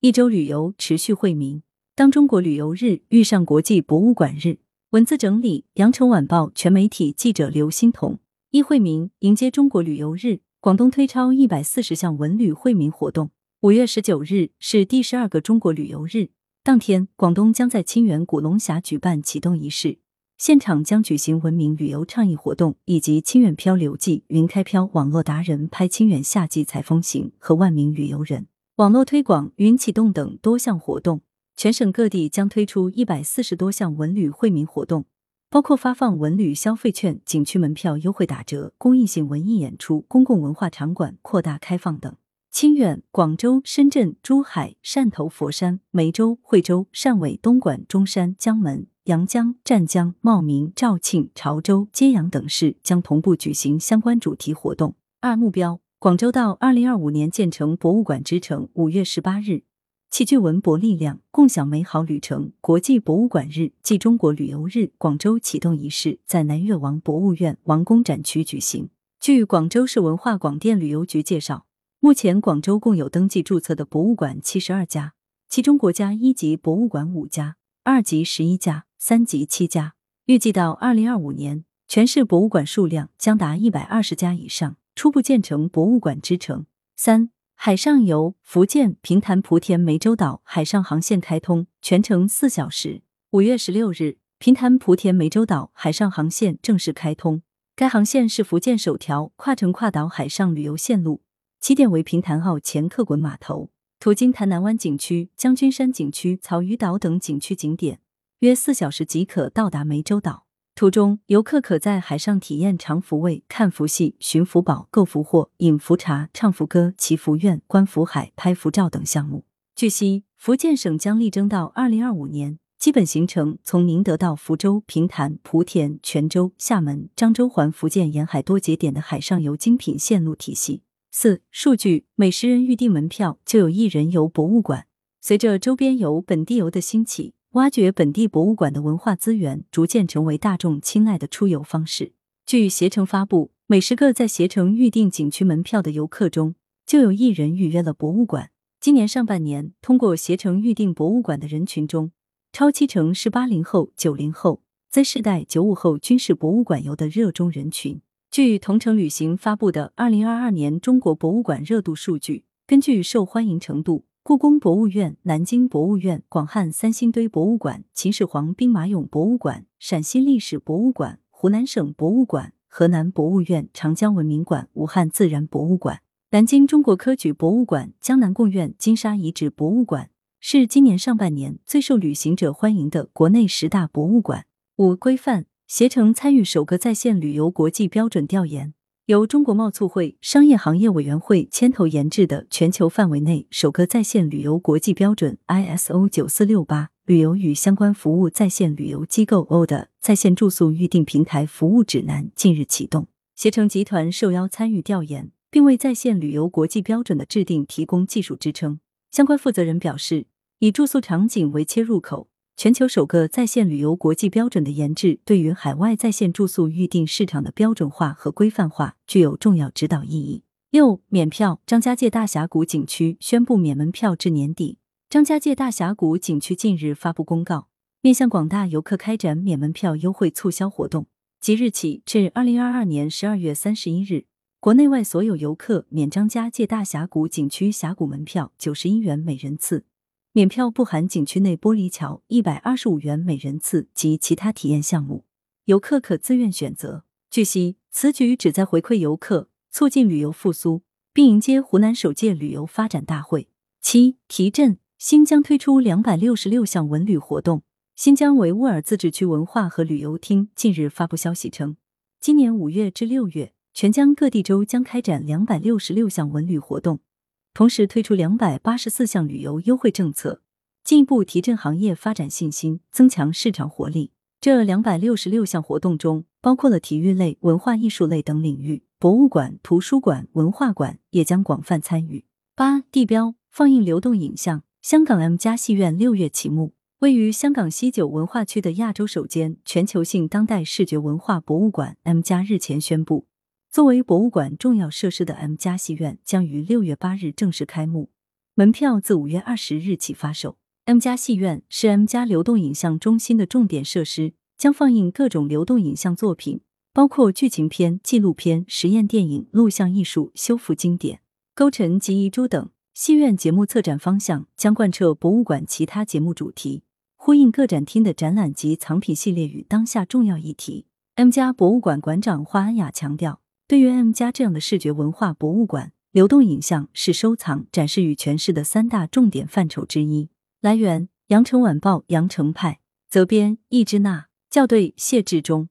一周旅游持续惠民。当中国旅游日遇上国际博物馆日，文字整理：羊城晚报全媒体记者刘欣彤。一惠民迎接中国旅游日，广东推超一百四十项文旅惠民活动。五月十九日是第十二个中国旅游日，当天广东将在清远古龙峡举办启动仪式，现场将举行文明旅游倡议活动，以及清远漂流记、云开漂网络达人拍清远夏季采风行和万名旅游人网络推广、云启动等多项活动。全省各地将推出一百四十多项文旅惠民活动，包括发放文旅消费券、景区门票优惠打折、公益性文艺演出、公共文化场馆扩大开放等。清远、广州、深圳、珠海、汕头、佛山、梅州、惠州、汕尾、东莞、中山、江门、阳江、湛江、茂名、肇庆、潮州、揭阳等市将同步举行相关主题活动。二目标：广州到二零二五年建成博物馆之城。五月十八日。齐聚文博力量，共享美好旅程。国际博物馆日暨中国旅游日广州启动仪式在南越王博物院王宫展区举行。据广州市文化广电旅游局介绍，目前广州共有登记注册的博物馆七十二家，其中国家一级博物馆五家，二级十一家，三级七家。预计到二零二五年，全市博物馆数量将达一百二十家以上，初步建成博物馆之城。三。海上游，福建平潭莆田湄洲岛海上航线开通，全程四小时。五月十六日，平潭莆田湄洲岛海上航线正式开通。该航线是福建首条跨城跨岛海上旅游线路，起点为平潭澳前客滚码头，途经潭南湾景区、将军山景区、草鱼岛等景区景点，约四小时即可到达湄洲岛。途中，游客可在海上体验尝福味、看福戏、寻福宝、购福货、饮福茶、唱福歌、祈福愿、观福海、拍福照等项目。据悉，福建省将力争到二零二五年，基本形成从宁德到福州、平潭、莆田、泉州、厦门、漳州环福建沿海多节点的海上游精品线路体系。四、数据：每十人预订门票就有一人游博物馆。随着周边游、本地游的兴起。挖掘本地博物馆的文化资源，逐渐成为大众青睐的出游方式。据携程发布，每十个在携程预订景区门票的游客中，就有一人预约了博物馆。今年上半年，通过携程预订博物馆的人群中，超七成是八零后、九零后、Z 世代、九五后，均是博物馆游的热衷人群。据同程旅行发布的二零二二年中国博物馆热度数据，根据受欢迎程度。故宫博物院、南京博物院、广汉三星堆博物馆、秦始皇兵马俑博物馆、陕西历史博物馆、湖南省博物馆、河南博物院、长江文明馆、武汉自然博物馆、南京中国科举博物馆、江南贡院金沙遗址博物馆是今年上半年最受旅行者欢迎的国内十大博物馆。五、规范携程参与首个在线旅游国际标准调研。由中国贸促会商业行业委员会牵头研制的全球范围内首个在线旅游国际标准 ISO 九四六八旅游与相关服务在线旅游机构 O 的在线住宿预订平台服务指南近日启动，携程集团受邀参与调研，并为在线旅游国际标准的制定提供技术支撑。相关负责人表示，以住宿场景为切入口。全球首个在线旅游国际标准的研制，对于海外在线住宿预订市场的标准化和规范化具有重要指导意义。六、免票，张家界大峡谷景区宣布免门票至年底。张家界大峡谷景区近日发布公告，面向广大游客开展免门票优惠促销活动，即日起至二零二二年十二月三十一日，国内外所有游客免张家界大峡谷景区峡谷门票九十一元每人次。免票不含景区内玻璃桥一百二十五元每人次及其他体验项目，游客可自愿选择。据悉，此举旨在回馈游客，促进旅游复苏，并迎接湖南首届旅游发展大会。七提振，新疆推出两百六十六项文旅活动。新疆维吾尔自治区文化和旅游厅近日发布消息称，今年五月至六月，全疆各地州将开展两百六十六项文旅活动。同时推出两百八十四项旅游优惠政策，进一步提振行业发展信心，增强市场活力。这两百六十六项活动中，包括了体育类、文化艺术类等领域，博物馆、图书馆、文化馆也将广泛参与。八地标放映流动影像，香港 M 家戏院六月启幕。位于香港西九文化区的亚洲首间全球性当代视觉文化博物馆 M 家日前宣布。作为博物馆重要设施的 M 家戏院将于六月八日正式开幕。门票自五月二十日起发售。M 家戏院是 M 家流动影像中心的重点设施，将放映各种流动影像作品，包括剧情片、纪录片、实验电影、录像艺术、修复经典、勾陈及遗珠等。戏院节目策展方向将贯彻博物馆其他节目主题，呼应各展厅的展览及藏品系列与当下重要议题。M 家博物馆馆长华安雅强调，对于 M 家这样的视觉文化博物馆，流动影像是收藏、展示与诠释的三大重点范畴之一。来源：羊城晚报羊城派，责编：易之娜，校对：谢志忠。